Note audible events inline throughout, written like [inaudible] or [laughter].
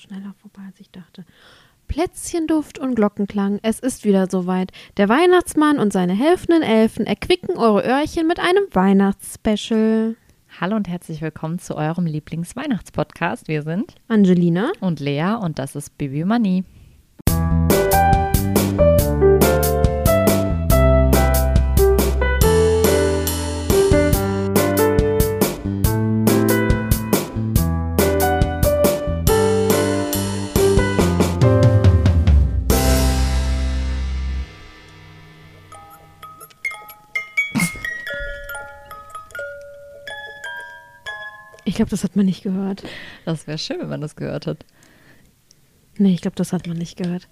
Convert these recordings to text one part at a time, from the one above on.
schneller vorbei, als ich dachte. Plätzchenduft und Glockenklang, es ist wieder soweit. Der Weihnachtsmann und seine helfenden Elfen erquicken eure Öhrchen mit einem Weihnachtsspecial. Hallo und herzlich willkommen zu eurem Lieblings-Weihnachtspodcast. Wir sind Angelina. und Lea und das ist Bibi Money. Glaube, das hat man nicht gehört. Das wäre schön, wenn man das gehört hat. Nee, ich glaube, das hat man nicht gehört.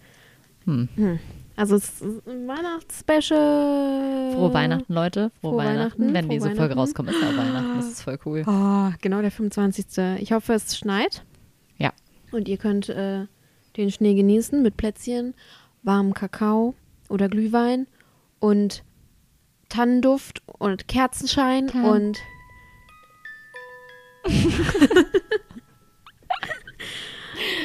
Hm. Hm. Also es ist ein Weihnachtsspecial. Frohe Weihnachten, Leute. Frohe, Frohe Weihnachten. Weihnachten, Wenn frohe diese Folge rauskommt, ist ja Weihnachten. Das ist voll cool. Oh, genau der 25. Ich hoffe, es schneit. Ja. Und ihr könnt äh, den Schnee genießen mit Plätzchen, warmem Kakao oder Glühwein und Tannenduft und Kerzenschein Tann- und [laughs]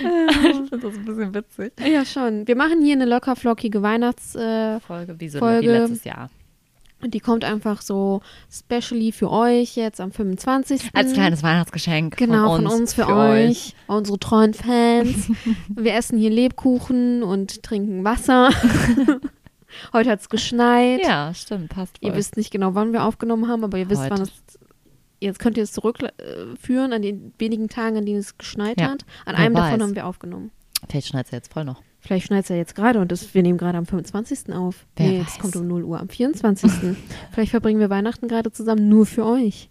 Ich finde das ein bisschen witzig. ja schon. Wir machen hier eine locker flockige Weihnachts äh, Folge wie so Folge. wie letztes Jahr. und die kommt einfach so specially für euch jetzt am 25. Als kleines Weihnachtsgeschenk. Genau, von von uns, uns für, euch, unsere treuen Fans. [laughs] Wir essen hier Lebkuchen und trinken Wasser. [laughs] Heute hat es geschneit. Ja, stimmt, passt voll. Ihr wisst nicht genau, wann wir aufgenommen haben, aber ihr wisst, Heute. wann es. Jetzt könnt ihr es zurückführen an den wenigen Tagen, an denen es geschneit Ja, hat. An einem davon weiß. haben wir aufgenommen. Vielleicht schneit es ja jetzt voll noch. Vielleicht schneit es ja jetzt gerade und das, wir nehmen gerade am 25. auf. Wer nee, es kommt um 0 Uhr am 24. [laughs] Vielleicht verbringen wir Weihnachten gerade zusammen nur für euch.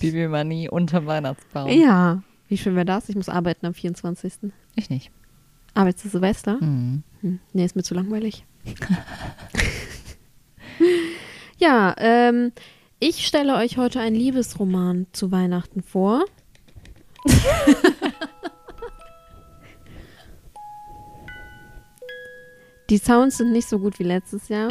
Bibi Money unter Weihnachtsbaum. Ja. Wie schön wäre das? Ich muss arbeiten am 24. Ich nicht. Arbeitest du Silvester? Mhm. Hm, nee, ist mir zu langweilig. [laughs] ja, ähm, ich stelle euch heute einen Liebesroman zu Weihnachten vor. [laughs] Die Sounds sind nicht so gut wie letztes Jahr.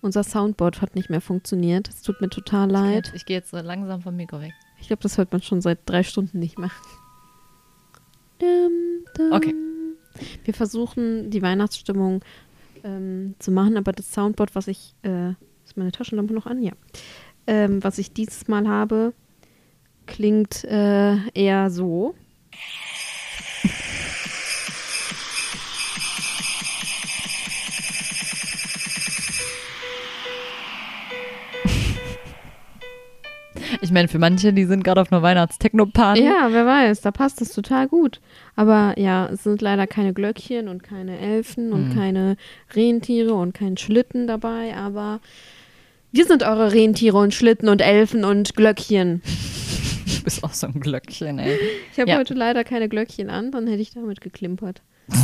Unser Soundboard hat nicht mehr funktioniert. Es tut mir total leid. Ich gehe jetzt so langsam vom Mikro weg. Ich glaube, das hört man schon seit drei Stunden nicht mehr. Dum, dum. Okay. Wir versuchen, die Weihnachtsstimmung ähm, zu machen, aber das Soundboard, was ich. Äh, ist meine Taschenlampe noch an? Ja. Ähm, was ich dieses Mal habe, klingt äh, eher so. Ich meine, für manche, die sind gerade auf einer Weihnachtstechno-Party. Ja, wer weiß, da passt es total gut. Aber ja, es sind leider keine Glöckchen und keine Elfen und Mhm. keine Rentiere und kein Schlitten dabei, aber wir sind eure Rentiere und Schlitten und Elfen und Glöckchen. Du bist auch so ein Glöckchen, ey. Ich habe Ja. heute leider keine Glöckchen an, dann hätte ich damit geklimpert. [laughs]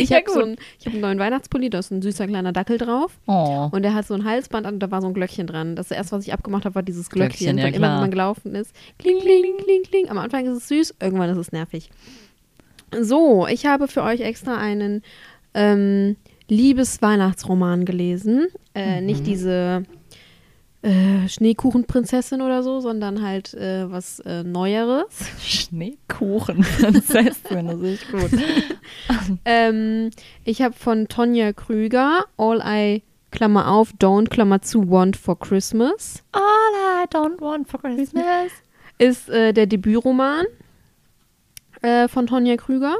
ich Ja, habe so einen, ich hab einen neuen Weihnachtspulli, da ist ein süßer kleiner Dackel drauf. Oh. Und der hat so ein Halsband an und da war so ein Glöckchen dran. Das erste, was ich abgemacht habe, war dieses Glöckchen, Glöckchen. ja, immer, wenn man gelaufen ist, kling, kling, kling, kling. Am Anfang ist es süß, irgendwann ist es nervig. So, ich habe für euch extra einen ähm, Liebes-Weihnachtsroman gelesen. Äh, Mhm. Nicht diese äh, Schneekuchenprinzessin oder so, sondern halt äh, was äh, Neueres. Schneekuchenprinzessin, das ist gut. [laughs] Ähm, ich habe von Tonja Krüger All I Klammer auf, Don't Klammer zu Want for Christmas. All I don't want for Christmas. ist äh, der Debütroman äh, von Tonja Krüger.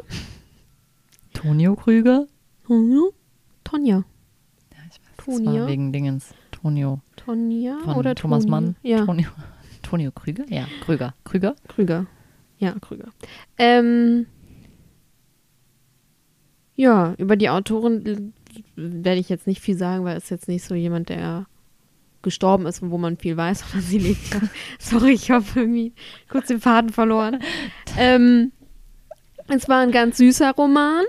Tonio Krüger? Tonja? Tonja. Ja, ich weiß. Das Tonio. war wegen Dingens. Tonio. Tonja Von oder Thomas Toni? Mann. Ja, Tonio. [laughs] Tonio Krüger? Ja, Krüger. Krüger? Krüger. Ja, Krüger. Ähm, ja, über die Autorin l- werde ich jetzt nicht viel sagen, weil es jetzt nicht so jemand, der gestorben ist und wo man viel weiß, [laughs] aber sie lebt ja. Sorry, ich habe irgendwie kurz den Faden verloren. [laughs] ähm, es war ein ganz süßer Roman.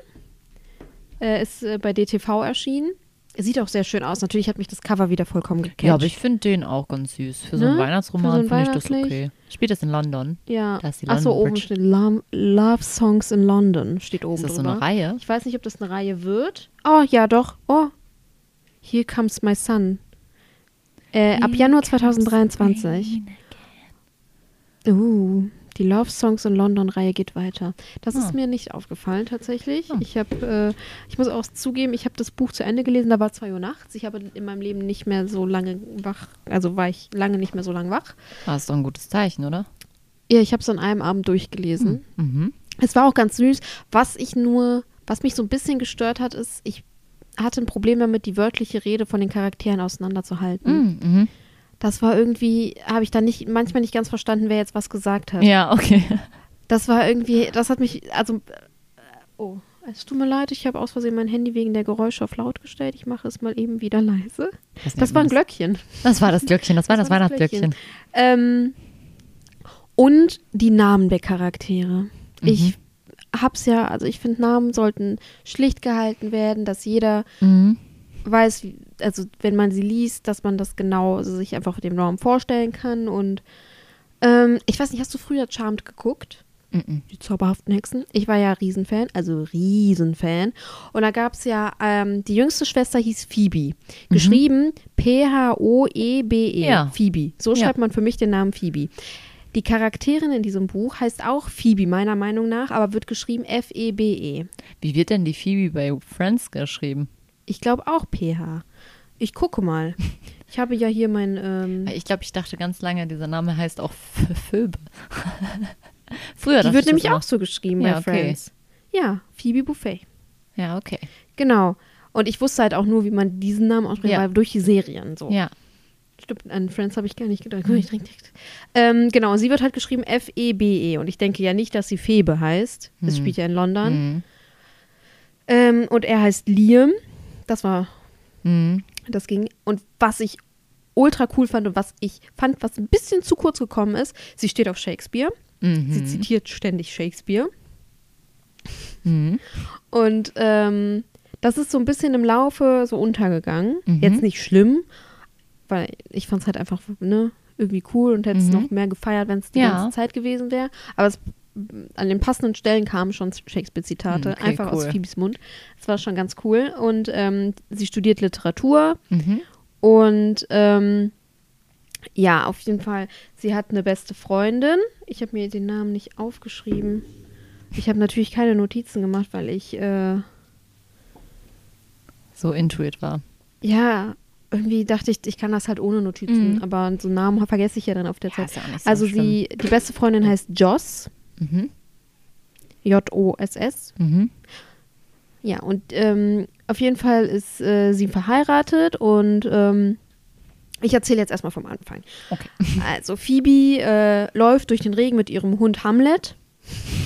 Äh, ist äh, bei DTV erschienen. Er sieht auch sehr schön aus. Natürlich hat mich das Cover wieder vollkommen gecatcht. Ja, aber ich finde den auch ganz süß. Für so einen Ne? Weihnachtsroman so finde ich das okay. Spielt das in London? Ja. Da ist die Achso, oben Bridge. steht Love, Love Songs in London. Steht oben Ist das so drüber. eine Reihe? Ich weiß nicht, ob das eine Reihe wird. Oh, ja, doch. Oh. Here Comes My Son. Äh, ab Januar comes 2023. rain Uh, Die Love Songs in London-Reihe geht weiter. Das Ah. ist mir nicht aufgefallen tatsächlich. Ah. Ich habe, äh, ich muss auch zugeben, ich habe das Buch zu Ende gelesen, da war 2 Uhr nachts. Ich habe in meinem Leben nicht mehr so lange wach, also war ich lange nicht mehr so lange wach. Das ist doch ein gutes Zeichen, oder? Ja, ich habe es an einem Abend durchgelesen. Mhm. Es war auch ganz süß. Was ich nur, was mich so ein bisschen gestört hat, ist, ich hatte ein Problem damit, die wörtliche Rede von den Charakteren auseinanderzuhalten. Mhm. Mhm. Das war irgendwie, habe ich dann nicht, manchmal nicht ganz verstanden, wer jetzt was gesagt hat. Ja, okay. Das war irgendwie, das hat mich, also, äh, oh, es tut mir leid, ich habe aus Versehen mein Handy wegen der Geräusche auf laut gestellt. Ich mache es mal eben wieder leise. Das nennt war ein Glöckchen. Das war das Glöckchen, das war das, Das war das Weihnachtsglöckchen. Ähm, und die Namen der Charaktere. Ich hab's ja, also ich finde, Namen sollten schlicht gehalten werden, dass jeder Mhm. Weiß, also wenn man sie liest, dass man das genau also sich einfach dem Raum vorstellen kann. Und ähm, ich weiß nicht, hast du früher Charmed geguckt? Mhm. Die zauberhaften Hexen. Ich war ja Riesenfan, also Riesenfan. Und da gab es ja, ähm, die jüngste Schwester hieß Phoebe. Geschrieben P-H-O-E-B-E. Ja. Phoebe. So Ja. schreibt man für mich den Namen Phoebe. Die Charakterin in diesem Buch heißt auch Phoebe, meiner Meinung nach, aber wird geschrieben F-E-B-E. Wie wird denn die Phoebe bei Friends geschrieben? Ich glaube auch PH. Ich gucke mal. Ich habe ja hier mein. Ähm, Ich glaube, ich dachte ganz lange, dieser Name heißt auch Phoebe. [laughs] Früher die wird ich nämlich das auch so geschrieben Ja, bei okay. Friends. Ja, Phoebe Buffet. Ja, okay. Genau. Und ich wusste halt auch nur, wie man diesen Namen ausspricht, Ja. weil durch die Serien so. Ja. Stimmt, an Friends habe ich gar nicht gedacht. Ich trinke ähm, genau, sie wird halt geschrieben F-E-B-E. Und ich denke ja nicht, dass sie Febe heißt. Es Hm. spielt ja in London. Mhm. Ähm, und er heißt Liam. Das war, Mhm. das ging. Und was ich ultra cool fand und was ich fand, was ein bisschen zu kurz gekommen ist, sie steht auf Shakespeare. Sie Mhm. zitiert ständig Shakespeare. Mhm. Und ähm, das ist so ein bisschen im Laufe so untergegangen. Mhm. Jetzt nicht schlimm, weil ich fand es halt einfach ne, irgendwie cool und hätte es Mhm. noch mehr gefeiert, wenn es die Ja. ganze Zeit gewesen wäre. Aber es, an den passenden Stellen kamen schon Shakespeare-Zitate, Mhm, okay, einfach aus cool. Phoebes Mund. Das war schon ganz cool. Und ähm, sie studiert Literatur Mhm. und ähm, ja, auf jeden Fall, sie hat eine beste Freundin. Ich habe mir den Namen nicht aufgeschrieben. Ich habe natürlich keine Notizen gemacht, weil ich äh, So Intuit war. Ja, irgendwie dachte ich, ich kann das halt ohne Notizen, Mhm. aber so Namen vergesse ich ja dann auf der Ja, Zeit. so also schlimm. sie, die beste Freundin heißt Joss, Mhm. J-O-S-S. Mhm. Ja, und ähm, auf jeden Fall ist äh, sie verheiratet und ähm, ich erzähle jetzt erstmal vom Anfang. Okay. [laughs] Also Phoebe äh, läuft durch den Regen mit ihrem Hund Hamlet.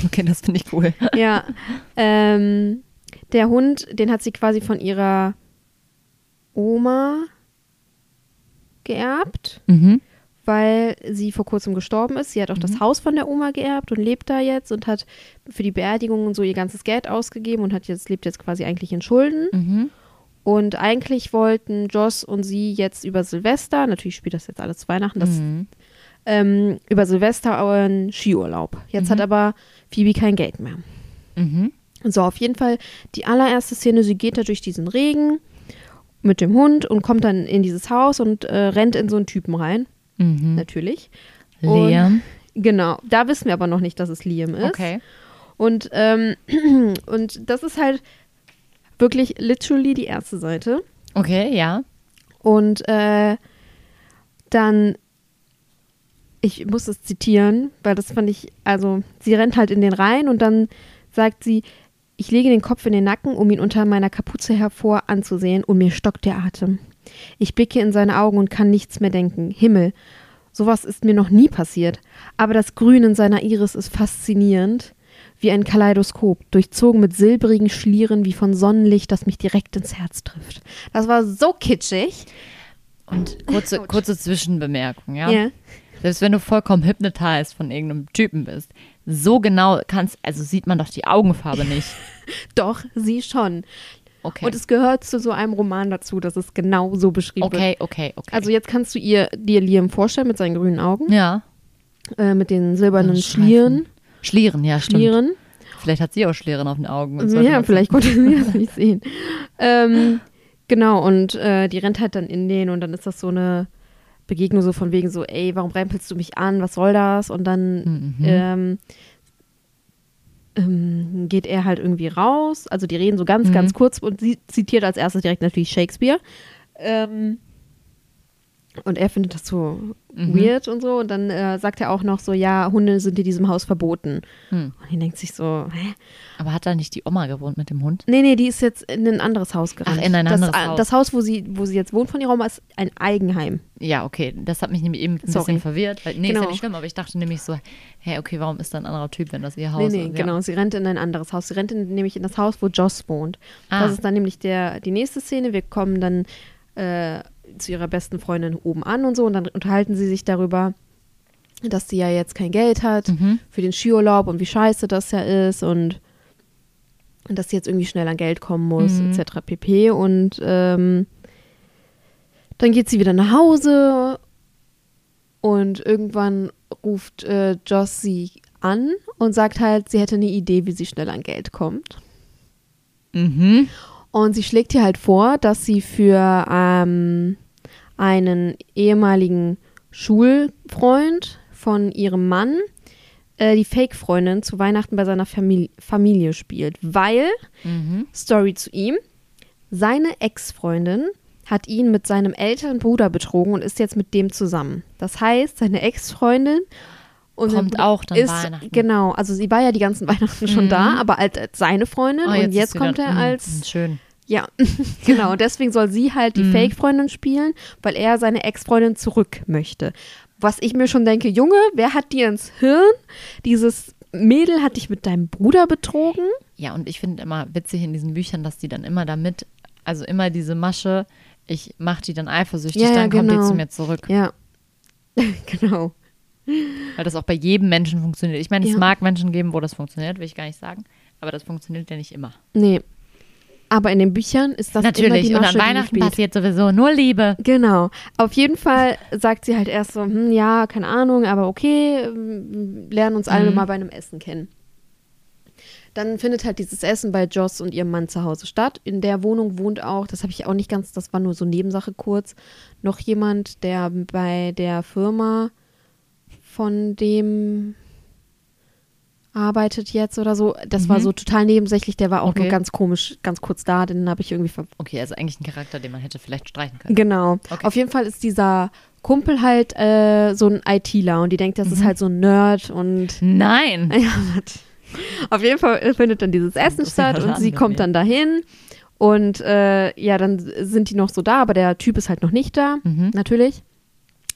Okay, das finde ich cool. [laughs] Ja, ähm, der Hund, den hat sie quasi von ihrer Oma geerbt. Mhm. Weil sie vor kurzem gestorben ist. Sie hat auch das Haus von der Oma geerbt und lebt da jetzt und hat für die Beerdigung und so ihr ganzes Geld ausgegeben und hat jetzt, lebt jetzt quasi eigentlich in Schulden. Mhm. Und eigentlich wollten Joss und sie jetzt über Silvester, natürlich spielt das jetzt alles zu Weihnachten, das, Mhm. ähm, über Silvester einen Skiurlaub. Jetzt hat aber Phoebe kein Geld mehr. Mhm. So, auf jeden Fall die allererste Szene, sie geht da durch diesen Regen mit dem Hund und kommt dann in dieses Haus und äh, rennt in so einen Typen rein, Mhm. natürlich. Und- Liam. Genau, da wissen wir aber noch nicht, dass es Liam ist. Okay. Und, ähm, [clears throat] und das ist halt wirklich literally die erste Seite. Okay, ja. Und äh, dann, ich muss es zitieren, weil das fand ich, also sie rennt halt in den Rhein und dann sagt sie, ich lege den Kopf in den Nacken, um ihn unter meiner Kapuze hervor anzusehen und mir stockt der Atem. Ich blicke in seine Augen und kann nichts mehr denken. Himmel, sowas ist mir noch nie passiert. Aber das Grün in seiner Iris ist faszinierend, wie ein Kaleidoskop, durchzogen mit silbrigen Schlieren wie von Sonnenlicht, das mich direkt ins Herz trifft. Das war so kitschig. Und kurze, kurze Zwischenbemerkung, ja? Ja. Selbst wenn du vollkommen hypnotized von irgendeinem Typen bist, so genau kannst, also sieht man doch die Augenfarbe nicht. [laughs] Doch, sie schon. Okay. Und es gehört zu so einem Roman dazu, dass es genau so beschrieben wird. okay, okay, okay. Also jetzt kannst du ihr dir Liam vorstellen mit seinen grünen Augen, ja. äh, mit den silbernen Streifen. Schlieren. Schlieren, ja, stimmt. Schlieren. Vielleicht hat sie auch Schlieren auf den Augen. und Also, sollte ja, vielleicht konnte sie das nicht [laughs] sehen. Ähm, genau, und äh, die rennt halt dann in den und dann ist das so eine Begegnung so von wegen so, ey, warum rempelst du mich an? Was soll das? Und dann Mhm. ähm, ähm, geht er halt irgendwie raus. Also die reden so ganz, Mhm. ganz kurz und sie zitiert als erstes direkt natürlich Shakespeare. Ähm, und er findet das so Mhm. weird und so. Und dann äh, sagt er auch noch so, ja, Hunde sind in diesem Haus verboten. Hm. Und er denkt sich so, hä? Aber hat da nicht die Oma gewohnt mit dem Hund? Nee, nee, die ist jetzt in ein anderes Haus gerannt. Ach, in ein das, anderes äh, Haus. Das Haus, wo sie, wo sie jetzt wohnt von ihrer Oma, ist ein Eigenheim. Ja, okay. Das hat mich nämlich eben ein Sorry. bisschen verwirrt. Weil, nee, ist Genau. ja nicht schlimm, aber ich dachte nämlich so, hä, okay, warum ist da ein anderer Typ, wenn das ihr Nee, Haus nee, ist? genau. Sie rennt in ein anderes Haus. Sie rennt in, nämlich in das Haus, wo Joss wohnt. Ah. Das ist dann nämlich der, die nächste Szene. Wir kommen dann äh, zu ihrer besten Freundin oben an und so und dann unterhalten sie sich darüber, dass sie ja jetzt kein Geld hat Mhm. für den Skiurlaub und wie scheiße das ja ist und, und dass sie jetzt irgendwie schnell an Geld kommen muss, Mhm. etc. pp. Und ähm, dann geht sie wieder nach Hause und irgendwann ruft äh, Joss sie an und sagt halt, sie hätte eine Idee, wie sie schnell an Geld kommt. Mhm. Und sie schlägt ihr halt vor, dass sie für ähm, einen ehemaligen Schulfreund von ihrem Mann äh, die Fake-Freundin zu Weihnachten bei seiner Famili Familie spielt. Weil, Mhm. Story zu ihm, seine Ex-Freundin hat ihn mit seinem älteren Bruder betrogen und ist jetzt mit dem zusammen. Das heißt, seine Ex-Freundin und Kommt auch dann ist, Weihnachten. Genau, also sie war ja die ganzen Weihnachten schon Mhm. da, aber als, als seine Freundin Oh, und jetzt kommt er Mhm, als Schön. Ja, [laughs] genau. Und deswegen soll sie halt die Mhm. Fake-Freundin spielen, weil er seine Ex-Freundin zurück möchte. Was ich mir schon denke, Junge, wer hat dir ins Hirn? Dieses Mädel hat dich mit deinem Bruder betrogen? Ja, und ich finde immer witzig in diesen Büchern, dass die dann immer damit, also immer diese Masche, ich mache die dann eifersüchtig, Ja, ja, dann kommt die genau. zu mir zurück. Ja. [laughs] genau. Weil das auch bei jedem Menschen funktioniert. Ich meine, es Ja. mag Menschen geben, wo das funktioniert, will ich gar nicht sagen. Aber das funktioniert ja nicht immer. Nee. Aber in den Büchern ist das immer Natürlich. die Und Masche, an die Weihnachten passiert sowieso nur Liebe. Genau. Auf jeden Fall sagt sie halt erst so, hm, ja, keine Ahnung, aber okay, lernen uns alle Mhm. mal bei einem Essen kennen. Dann findet halt dieses Essen bei Joss und ihrem Mann zu Hause statt. In der Wohnung wohnt auch, das habe ich auch nicht ganz, das war nur so Nebensache kurz, noch jemand, der bei der Firma von dem arbeitet jetzt oder so. Das war Mhm. so total nebensächlich, der war auch nur Okay. ganz komisch, ganz kurz da, den habe ich irgendwie ver Okay, also eigentlich ein Charakter, den man hätte vielleicht streichen können. Genau. Okay. Auf jeden Fall ist dieser Kumpel halt äh, so ein ITler und die denkt, das ist Mhm. halt so ein Nerd und Nein. [laughs] ja, auf jeden Fall findet dann dieses Essen statt und sie kommt dann dahin und äh, ja, dann sind die noch so da, aber der Typ ist halt noch nicht da, Mhm. natürlich.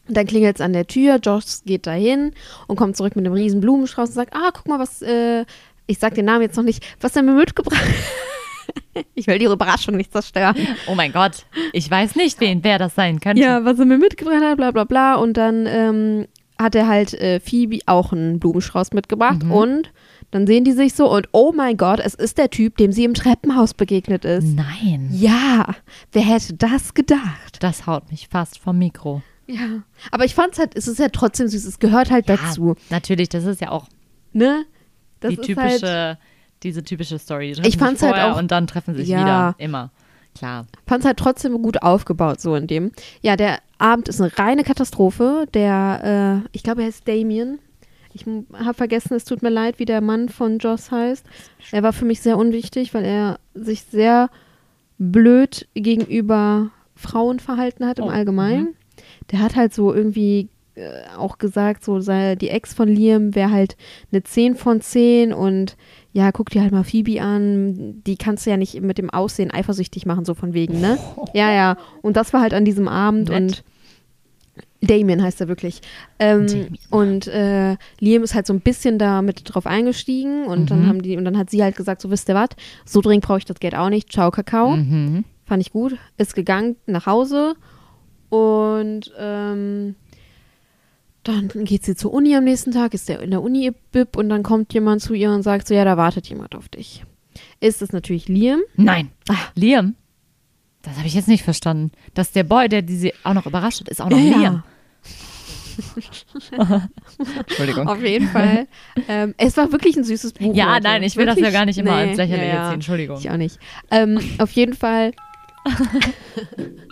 Und dann klingelt es an der Tür, Josh geht dahin und kommt zurück mit einem riesen Blumenstrauß und sagt, ah, guck mal, was, äh, ich sag den Namen jetzt noch nicht, was er mir mitgebracht [laughs] Ich will die Überraschung nicht zerstören. Oh mein Gott. Ich weiß nicht, wen, wer das sein könnte. Ja, was er mir mitgebracht hat, bla bla bla. Und dann ähm, hat er halt äh, Phoebe auch einen Blumenstrauß mitgebracht. Mhm. Und dann sehen die sich so und oh mein Gott, es ist der Typ, dem sie im Treppenhaus begegnet ist. Nein. Ja, wer hätte das gedacht? Das haut mich fast vom Mikro. Ja. Aber ich fand's halt, es ist ja trotzdem süß, es gehört halt dazu. Natürlich, das ist ja auch Ne? Das die ist typische, halt, diese typische Story. Die Ich fand's sich halt auch- Und dann treffen sich Ja. wieder. Immer. Klar. fand's halt trotzdem gut aufgebaut, so in dem. Ja, der Abend ist eine reine Katastrophe. Der, äh, ich glaube, er heißt Damien. Ich habe vergessen, es tut mir leid, wie der Mann von Joss heißt. Er war für mich sehr unwichtig, weil er sich sehr blöd gegenüber Frauen verhalten hat im Oh, Allgemeinen. Der hat halt so irgendwie äh, auch gesagt, so sei, die Ex von Liam wäre halt eine 10 von 10 und ja, guck dir halt mal Phoebe an, die kannst du ja nicht mit dem Aussehen eifersüchtig machen, so von wegen, ne? [laughs] Ja, ja. Und das war halt an diesem Abend Nett. und Damien heißt er wirklich. Ähm, Damien. und äh, Liam ist halt so ein bisschen da mit drauf eingestiegen und dann Mhm. haben die, und dann hat sie halt gesagt, so wisst ihr was, so dringend brauche ich das Geld auch nicht. Ciao, Kakao. Mhm. Fand ich gut. Ist gegangen nach Hause und ähm, dann geht sie zur Uni am nächsten Tag, ist der in der Uni Bib und dann kommt jemand zu ihr und sagt so, ja, da wartet jemand auf dich. Ist es natürlich Liam. Nein. Ah. Liam? Das habe ich jetzt nicht verstanden. Dass der Boy, der diese auch noch überrascht hat, ist auch noch Ja. Liam. Entschuldigung. Auf jeden Fall. ähm, es war wirklich ein süßes Buch. Ja, Leute. nein, ich will das ja Wirklich? gar nicht immer Nee, als lächerlich ja, ja. Entschuldigung. Ich auch nicht. Ähm, auf jeden Fall [laughs]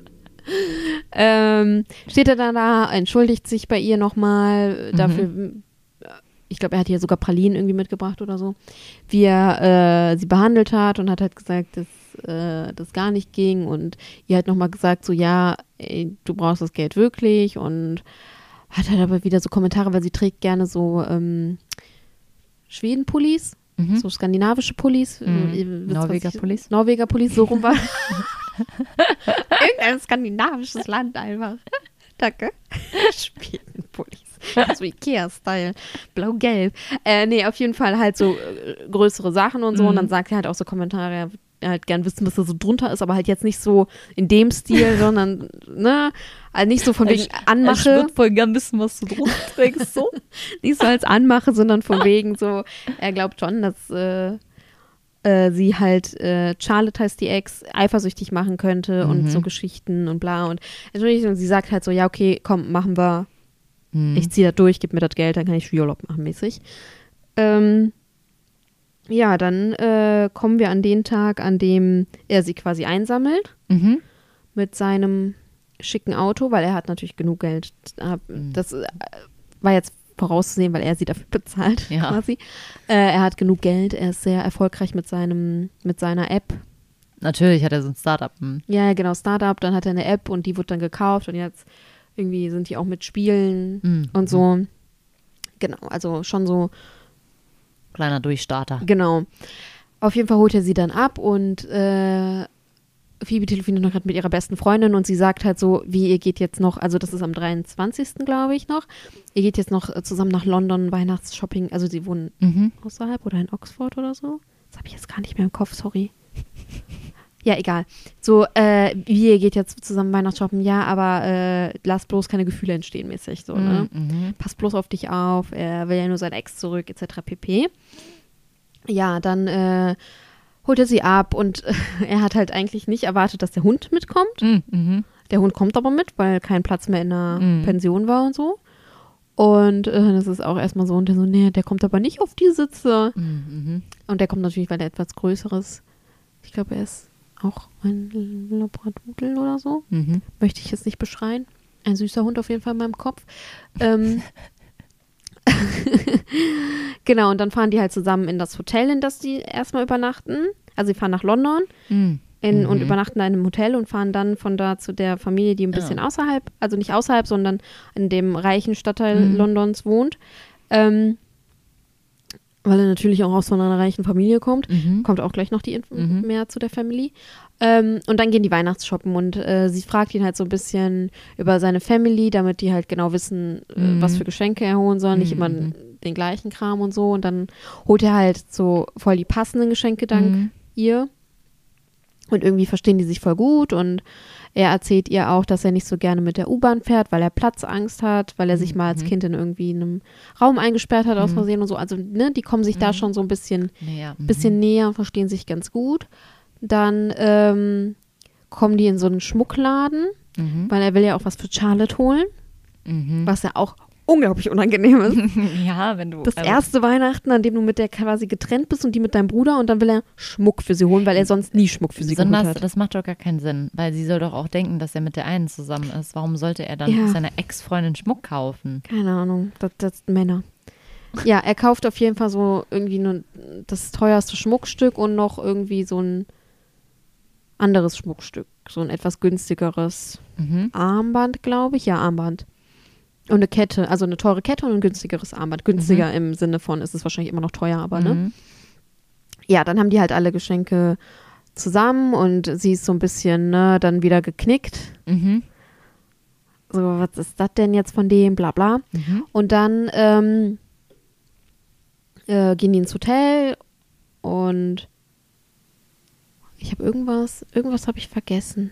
ähm, steht er dann da, entschuldigt sich bei ihr nochmal dafür, ich glaube, er hat ihr sogar Pralinen irgendwie mitgebracht oder so, wie er äh, sie behandelt hat und hat halt gesagt, dass äh, das gar nicht ging und ihr hat nochmal gesagt, so ja, ey, du brauchst das Geld wirklich und hat halt aber wieder so Kommentare, weil sie trägt gerne so ähm, Schweden-Pullis, Mhm. so skandinavische Pullis. Mhm. Ihr wisst, was Norweger ich- Pullis. Norweger Pullis, so rum war. [laughs] [laughs] Irgendein skandinavisches Land einfach. Danke. [laughs] Schwedenpullis. So Ikea-Style. Blau-gelb. Äh, nee, auf jeden Fall halt so äh, größere Sachen und so. Und Mhm. dann sagt er halt auch so Kommentare, er würde halt gern wissen, was da so drunter ist, aber halt jetzt nicht so in dem Stil, [laughs] sondern, ne, also nicht so von wegen Anmache. voll gern wissen, was du drunter trägst. So. nicht so als Anmache, sondern von wegen so, er glaubt schon, dass äh, äh, sie halt, äh, Charlotte heißt die Ex, eifersüchtig machen könnte und Mhm. so Geschichten und bla. Und natürlich, und sie sagt halt so, ja, okay, komm, machen wir, Mhm. ich ziehe da durch, gib mir das Geld, dann kann ich Urlaub machen, mäßig. Ähm, ja, dann äh, kommen wir an den Tag, an dem er sie quasi einsammelt Mhm. mit seinem schicken Auto, weil er hat natürlich genug Geld. Äh, Mhm. Das äh, war jetzt vorauszusehen, weil er sie dafür [laughs] bezahlt, Ja. quasi. Äh, er hat genug Geld, er ist sehr erfolgreich mit seinem, mit seiner App. Natürlich hat er so ein Startup. hm. Ja, genau, Startup, dann hat er eine App und die wird dann gekauft und jetzt irgendwie sind die auch mit Spielen Mhm. und so. Genau, also schon so Kleiner Durchstarter. Genau. Auf jeden Fall holt er sie dann ab und äh, Phoebe telefoniert noch gerade mit ihrer besten Freundin und sie sagt halt so, wie ihr geht jetzt noch, also das ist am 23. glaube ich noch, ihr geht jetzt noch äh, zusammen nach London Weihnachtsshopping, also sie wohnen Mhm. außerhalb oder in Oxford oder so. Das habe ich jetzt gar nicht mehr im Kopf, sorry. [laughs] Ja, egal. So, äh, wie ihr geht jetzt zusammen Weihnachtsshoppen, ja, aber äh, lasst bloß keine Gefühle entstehen, mäßig so, ne? Mhm. pass bloß auf dich auf, er will ja nur sein Ex zurück, etc. pp. Ja, dann äh, holt er sie ab und [laughs] er hat halt eigentlich nicht erwartet, dass der Hund mitkommt. Mhm. Mhm. Der Hund kommt aber mit, weil kein Platz mehr in der Mhm. Pension war und so. Und äh, das ist auch erstmal so, und der so, nee, der kommt aber nicht auf die Sitze. Mhm. Und der kommt natürlich, weil er etwas Größeres, ich glaube, er ist auch ein Labradudel oder so Mhm. möchte ich jetzt nicht beschreien. Ein süßer Hund auf jeden Fall in meinem Kopf. Ähm, [laughs] [laughs] genau, und dann fahren die halt zusammen in das Hotel, in das die erstmal übernachten. Also sie fahren nach London Mhm. in, und Mhm. übernachten da in einem Hotel und fahren dann von da zu der Familie, die ein bisschen Ja. außerhalb, also nicht außerhalb, sondern in dem reichen Stadtteil Mhm. Londons wohnt. Ähm, weil er natürlich auch aus so einer reichen Familie kommt. Mhm. Kommt auch gleich noch die Info Mhm. mehr zu der Family. Ähm, und dann gehen die Weihnachtsshoppen und äh, sie fragt ihn halt so ein bisschen über seine Family, damit die halt genau wissen, äh, Mhm. was für Geschenke er holen soll, nicht Mhm. immer den gleichen Kram und so. Und dann holt er halt so voll die passenden Geschenke dank Mhm. ihr. Und irgendwie verstehen die sich voll gut und er erzählt ihr auch, dass er nicht so gerne mit der U-Bahn fährt, weil er Platzangst hat, weil er sich mal als Mhm. Kind in irgendwie einem Raum eingesperrt hat aus Mhm. Versehen und so. Also, ne, die kommen sich da Mhm. schon so ein bisschen mhm. bisschen näher und verstehen sich ganz gut. Dann ähm, kommen die in so einen Schmuckladen, weil er will ja auch was für Charlotte holen, was ja auch unglaublich unangenehm ist. [laughs] Ja, wenn du. Das also- erste Weihnachten, an dem du mit der quasi getrennt bist und die mit deinem Bruder und dann will er Schmuck für sie holen, weil er sonst nie Schmuck für sie geholt Besonders, hat. das macht doch gar keinen Sinn, weil sie soll doch auch denken, dass er mit der einen zusammen ist. Warum sollte er dann Ja. seiner Ex-Freundin Schmuck kaufen? Keine Ahnung, das, das sind Männer. Ja, er kauft auf jeden Fall so irgendwie nur das teuerste Schmuckstück und noch irgendwie so ein anderes Schmuckstück, so ein etwas günstigeres Mhm. Armband, glaube ich. Ja, Armband. Und eine Kette, also eine teure Kette und ein günstigeres Armband. Günstiger im Sinne von, ist es wahrscheinlich immer noch teuer, aber ne? Mhm. Ja, dann haben die halt alle Geschenke zusammen und sie ist so ein bisschen, ne, dann wieder geknickt. Mhm. So, was ist das denn jetzt von dem, bla bla. Mhm. Und dann ähm, äh, gehen die ins Hotel und ich habe irgendwas, irgendwas habe ich vergessen.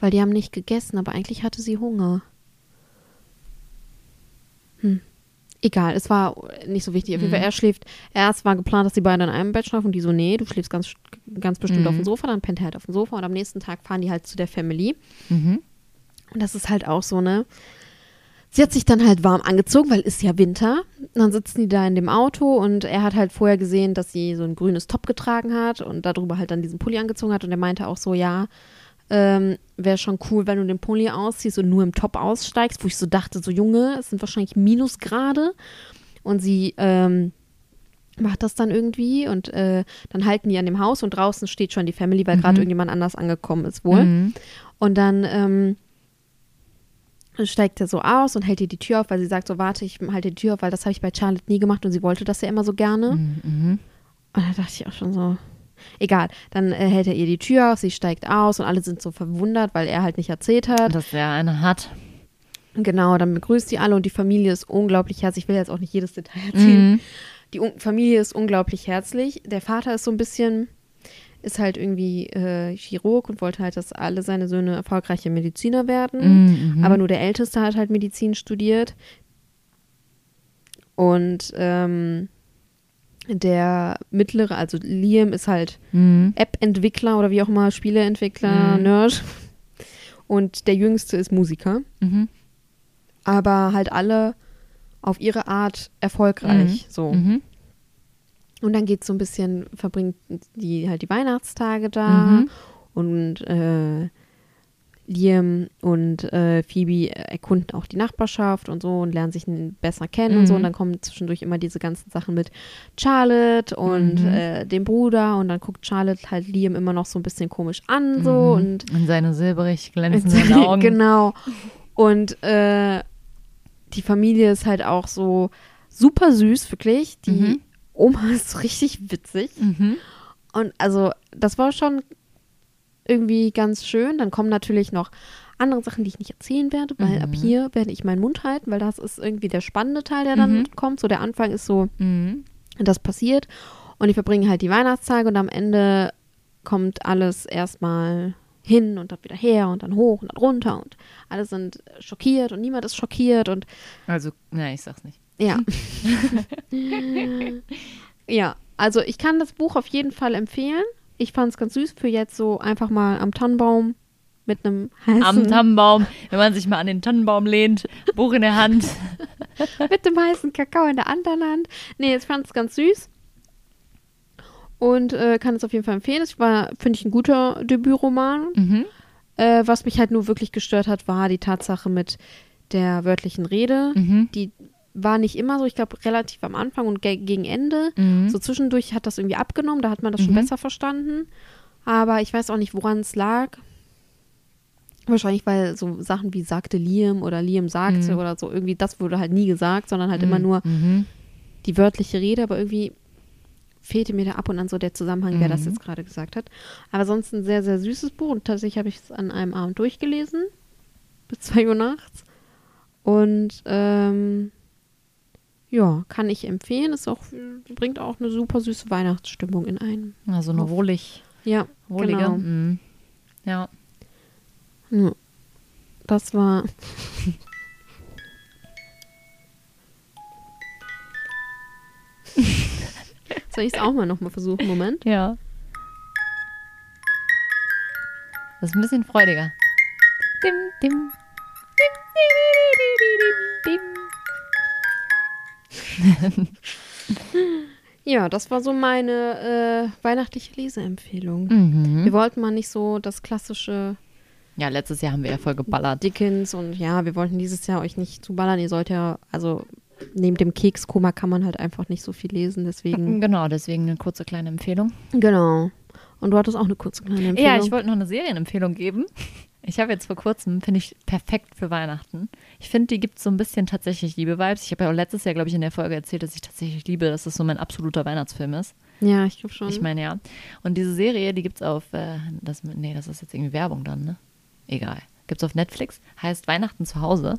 Weil die haben nicht gegessen, aber eigentlich hatte sie Hunger. Hm. Egal, es war nicht so wichtig. Auf jeden. Fall, er schläft, erst war geplant, dass die beiden in einem Bett schlafen und die so, nee, du schläfst ganz, ganz bestimmt Mhm. auf dem Sofa, dann pennt er halt auf dem Sofa und am nächsten Tag fahren die halt zu der Family. Mhm. Und das ist halt auch so, ne? Sie hat sich dann halt warm angezogen, weil ist ja Winter. Und dann sitzen die da in dem Auto und er hat halt vorher gesehen, dass sie so ein grünes Top getragen hat und darüber halt dann diesen Pulli angezogen hat. Und er meinte auch so, ja, ähm, wäre schon cool, wenn du den Pulli ausziehst und nur im Top aussteigst, wo ich so dachte, so Junge, es sind wahrscheinlich Minusgrade. Und sie ähm, macht das dann irgendwie und äh, dann halten die an dem Haus und draußen steht schon die Family, weil gerade irgendjemand anders angekommen ist wohl. Mhm. Und dann ähm, steigt er so aus und hält ihr die Tür auf, weil sie sagt so, warte, ich halte die Tür auf, weil das habe ich bei Charlotte nie gemacht und sie wollte das ja immer so gerne. Mhm. Und da dachte ich auch schon so, egal. Dann äh, hält er ihr die Tür auf, sie steigt aus und alle sind so verwundert, weil er halt nicht erzählt hat. Dass er eine hat. Genau, dann begrüßt sie alle und die Familie ist unglaublich herzlich. Ich will jetzt auch nicht jedes Detail erzählen. Mhm. Die Un Familie ist unglaublich herzlich. Der Vater ist so ein bisschen, ist halt irgendwie äh, Chirurg und wollte halt, dass alle seine Söhne erfolgreiche Mediziner werden. Mhm. Aber nur der Älteste hat halt Medizin studiert. Und ähm, der mittlere, also Liam, ist halt Mhm. App-Entwickler oder wie auch immer, Spieleentwickler, Mhm. Nerd. Und der Jüngste ist Musiker. Mhm. Aber halt alle auf ihre Art erfolgreich. So. Mhm. Und dann geht so ein bisschen, verbringt die halt die Weihnachtstage da Mhm. und äh, Liam und äh, Phoebe erkunden auch die Nachbarschaft und so und lernen sich besser kennen und so. Mhm. Und dann kommen zwischendurch immer diese ganzen Sachen mit Charlotte und Mhm. äh, dem Bruder und dann guckt Charlotte halt Liam immer noch so ein bisschen komisch an so Mhm. und In seine silberig glänzenden [laughs] Augen. genau. Und äh, die Familie ist halt auch so super süß, wirklich. Die Mhm. Oma [laughs] ist richtig witzig. Mhm. Und also, das war schon irgendwie ganz schön. Dann kommen natürlich noch andere Sachen, die ich nicht erzählen werde, weil Mhm. ab hier werde ich meinen Mund halten, weil das ist irgendwie der spannende Teil, der dann Mhm. kommt. So der Anfang ist so, Mhm. das passiert. Und die verbringen halt die Weihnachtstage und am Ende kommt alles erstmal hin und dann wieder her und dann hoch und dann runter und alle sind schockiert und niemand ist schockiert und Also, nein, ich sag's nicht. ja. [laughs] [laughs] ja, also ich kann das Buch auf jeden Fall empfehlen. Ich fand es ganz süß für jetzt so einfach mal am Tannenbaum mit einem heißen, Am Tannenbaum, wenn man sich mal an den Tannenbaum lehnt, Buch in der Hand. [laughs] mit dem heißen Kakao in der anderen Hand. Nee, ich fand es ganz süß. Und äh, kann es auf jeden Fall empfehlen. Es war, finde ich, ein guter Debütroman. Mhm. Äh, was mich halt nur wirklich gestört hat, war die Tatsache mit der wörtlichen Rede. Mhm. Die war nicht immer so, ich glaube, relativ am Anfang und ge gegen Ende. Mhm. So zwischendurch hat das irgendwie abgenommen, da hat man das schon Mhm. besser verstanden. Aber ich weiß auch nicht, woran es lag. Wahrscheinlich, weil so Sachen wie sagte Liam oder Liam sagte Mhm. oder so, irgendwie, das wurde halt nie gesagt, sondern halt immer nur Mhm. die wörtliche Rede, aber irgendwie fehlte mir da ab und an so der Zusammenhang, wer das Mhm. jetzt gerade gesagt hat. Aber sonst ein sehr, sehr süßes Buch und tatsächlich habe ich es an einem Abend durchgelesen, bis zwei Uhr nachts. Und ähm, ja, kann ich empfehlen. Ist auch, bringt auch eine super süße Weihnachtsstimmung in einen. Also eine wohlig, Ja, wohlige. genau. Mhm. Ja. Ja. Das war. [laughs] Soll ich es auch mal nochmal versuchen? Moment. Ja. Das ist ein bisschen freudiger. Dim, dim. Dim, di, di, di, di, di, dim. [laughs] Ja, das war so meine äh, weihnachtliche Leseempfehlung. Mhm. Wir wollten mal nicht so das klassische Ja, letztes Jahr haben wir ja voll geballert. Dickens und ja, wir wollten dieses Jahr euch nicht zuballern. Ihr sollt ja, also neben dem Kekskoma kann man halt einfach nicht so viel lesen, deswegen. Genau, deswegen eine kurze kleine Empfehlung. Genau. Und du hattest auch eine kurze kleine Empfehlung. Ja, ich wollte noch eine Serienempfehlung geben. Ich habe jetzt vor kurzem, finde ich, perfekt für Weihnachten. Ich finde, die gibt so ein bisschen tatsächlich Liebe-Vibes. Ich habe ja auch letztes Jahr, glaube ich, in der Folge erzählt, dass ich tatsächlich liebe, dass es so mein absoluter Weihnachtsfilm ist. Ja, ich glaube schon. Ich meine, ja. Und diese Serie, die gibt es auf, äh, das, nee, das ist jetzt irgendwie Werbung dann, ne? Egal. Gibt es auf Netflix, heißt Weihnachten zu Hause.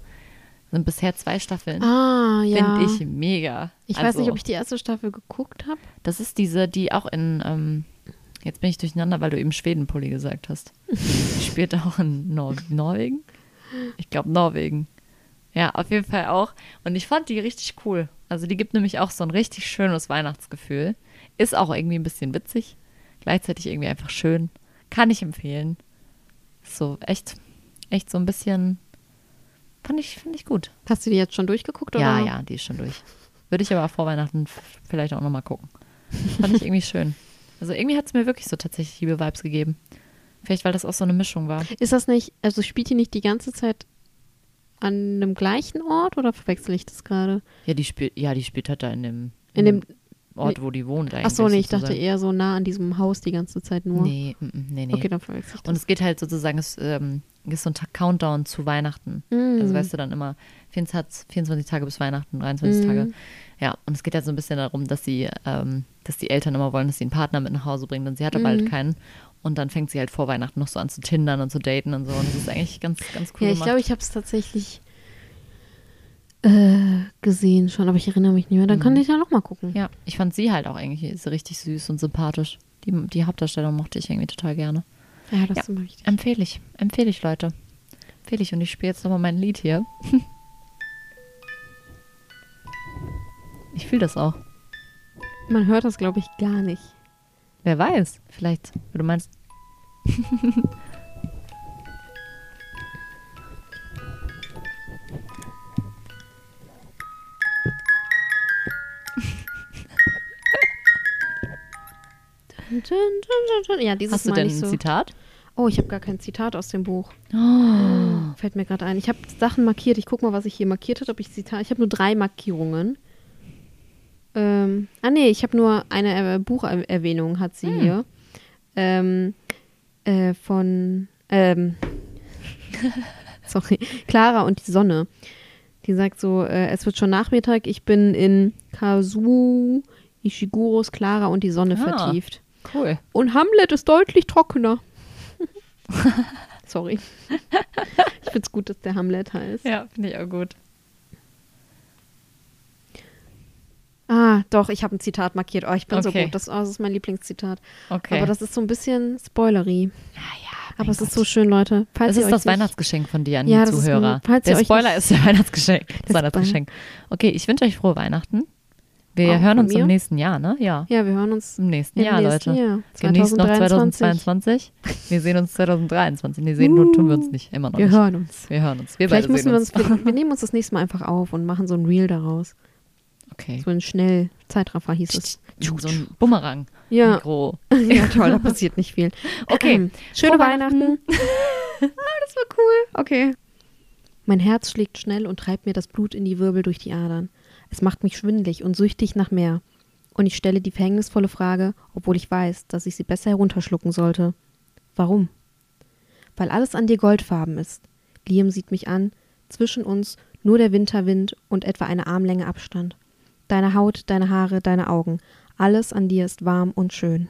Sind bisher zwei Staffeln. ah, ja. Finde ich mega. Ich weiß Also, nicht, ob ich die erste Staffel geguckt habe. Das ist diese, die auch in, ähm, jetzt bin ich durcheinander, weil du eben Schwedenpulli gesagt hast. Die spielt auch in Nor Norwegen? Ich glaube Norwegen. Ja, auf jeden Fall auch. Und ich fand die richtig cool. Also die gibt nämlich auch so ein richtig schönes Weihnachtsgefühl. Ist auch irgendwie ein bisschen witzig. Gleichzeitig irgendwie einfach schön. Kann ich empfehlen. So, echt, echt so ein bisschen, fand ich, finde ich gut. Hast du die jetzt schon durchgeguckt? Ja, oder? ja, die ist schon durch. Würde ich aber vor Weihnachten vielleicht auch nochmal gucken. Fand ich irgendwie schön. Also irgendwie hat es mir wirklich so tatsächlich liebe Vibes gegeben. Vielleicht, weil das auch so eine Mischung war. Ist das nicht, also spielt die nicht die ganze Zeit an einem gleichen Ort oder verwechsel ich das gerade? Ja, die spielt, ja, die spielt halt da in dem, In dem, Ort, wo die wohnt eigentlich. ach so, nee, ich dachte eher so nah an diesem Haus die ganze Zeit nur. Nee, mm, mm, nee, nee. Okay, dann verwechsel ich das. Und es geht halt sozusagen, es ähm, ist so ein Countdown zu Weihnachten. Mm. Also weißt du dann immer, 24, 24 Tage bis Weihnachten, 23 Mm. Tage. Ja, und es geht halt so ein bisschen darum, dass sie, ähm, dass die Eltern immer wollen, dass sie einen Partner mit nach Hause bringen, denn sie hat aber Mm. halt keinen. Und dann fängt sie halt vor Weihnachten noch so an zu tindern und zu daten und so. Und das ist eigentlich ganz, ganz cool ja, ich glaube, ich habe es tatsächlich äh, gesehen schon, aber ich erinnere mich nicht mehr. Dann Mhm. kann ich ja noch mal gucken. ja, ich fand sie halt auch eigentlich so richtig süß und sympathisch. Die, die Hauptdarstellung mochte ich irgendwie total gerne. Ja, das Ja. ist immer wichtig. Empfehle ich, empfehle ich, Leute. Empfehle ich. Und ich spiele jetzt nochmal mein Lied hier. [laughs] Ich fühle das auch. Man hört das, glaube ich, gar nicht. Wer weiß, vielleicht, du meinst. Ja, dieses Hast du Mal denn nicht ein so. Zitat? Oh, ich habe gar kein Zitat aus dem Buch. Oh. Fällt mir gerade ein. Ich habe Sachen markiert. Ich gucke mal, was ich hier markiert habe. Ich Zitat. Ich habe nur drei Markierungen. Ähm, ah nee, ich habe nur eine äh, Bucherwähnung hat sie Hm. hier. Ähm, äh, von ähm, [laughs] sorry, Clara und die Sonne. Die sagt so, äh, es wird schon Nachmittag, ich bin in Kazuo Ishiguros Clara und die Sonne Ah. vertieft. Cool. Und Hamlet ist deutlich trockener. [laughs] Sorry. [laughs] Ich find's gut, dass der Hamlet heißt. Ja, finde ich auch gut. Ah, doch, ich habe ein Zitat markiert. Oh, ich bin so Okay. gut. Das, oh, das ist mein Lieblingszitat. Okay. Aber das ist so ein bisschen spoilery. ja, ja, Aber es ist Gott. so schön, Leute. Falls Das ihr ist das nicht- Weihnachtsgeschenk von dir an Ja, die das ist Zuhörer. ein- falls Der Spoiler nicht- ist der Weihnachtsgeschenk. [laughs] Das, Das Weihnachtsgeschenk. Okay, ich wünsche euch frohe Weihnachten. Wir Auch hören uns mir? im nächsten Jahr, ne? Ja. Ja, wir hören uns Im nächsten im Jahr, nächsten Leute. Jahr. Genießt noch 2023. 2022. Wir sehen uns 2023. Nee, sehen nur tun wir uns nicht. Immer noch Wir nicht. hören uns. Wir hören uns. Wir Vielleicht beide müssen sehen wir uns. [laughs] wir nehmen uns das nächste Mal einfach auf und machen so ein Reel daraus. Okay. So ein schnell Zeitraffer hieß es. So ein Bumerang. Ja. Mikro. [laughs] ja, toll, da [laughs] passiert nicht viel. Okay. Schöne Frohe Weihnachten. [laughs] ah, das war cool. Okay. Mein Herz schlägt schnell und treibt mir das Blut in die Wirbel durch die Adern. Es macht mich schwindlig und süchtig nach mehr. Und ich stelle die verhängnisvolle Frage, obwohl ich weiß, dass ich sie besser herunterschlucken sollte. Warum? Weil alles an dir goldfarben ist. Liam sieht mich an, zwischen uns nur der Winterwind und etwa eine Armlänge Abstand. Deine Haut, deine Haare, deine Augen, alles an dir ist warm und schön.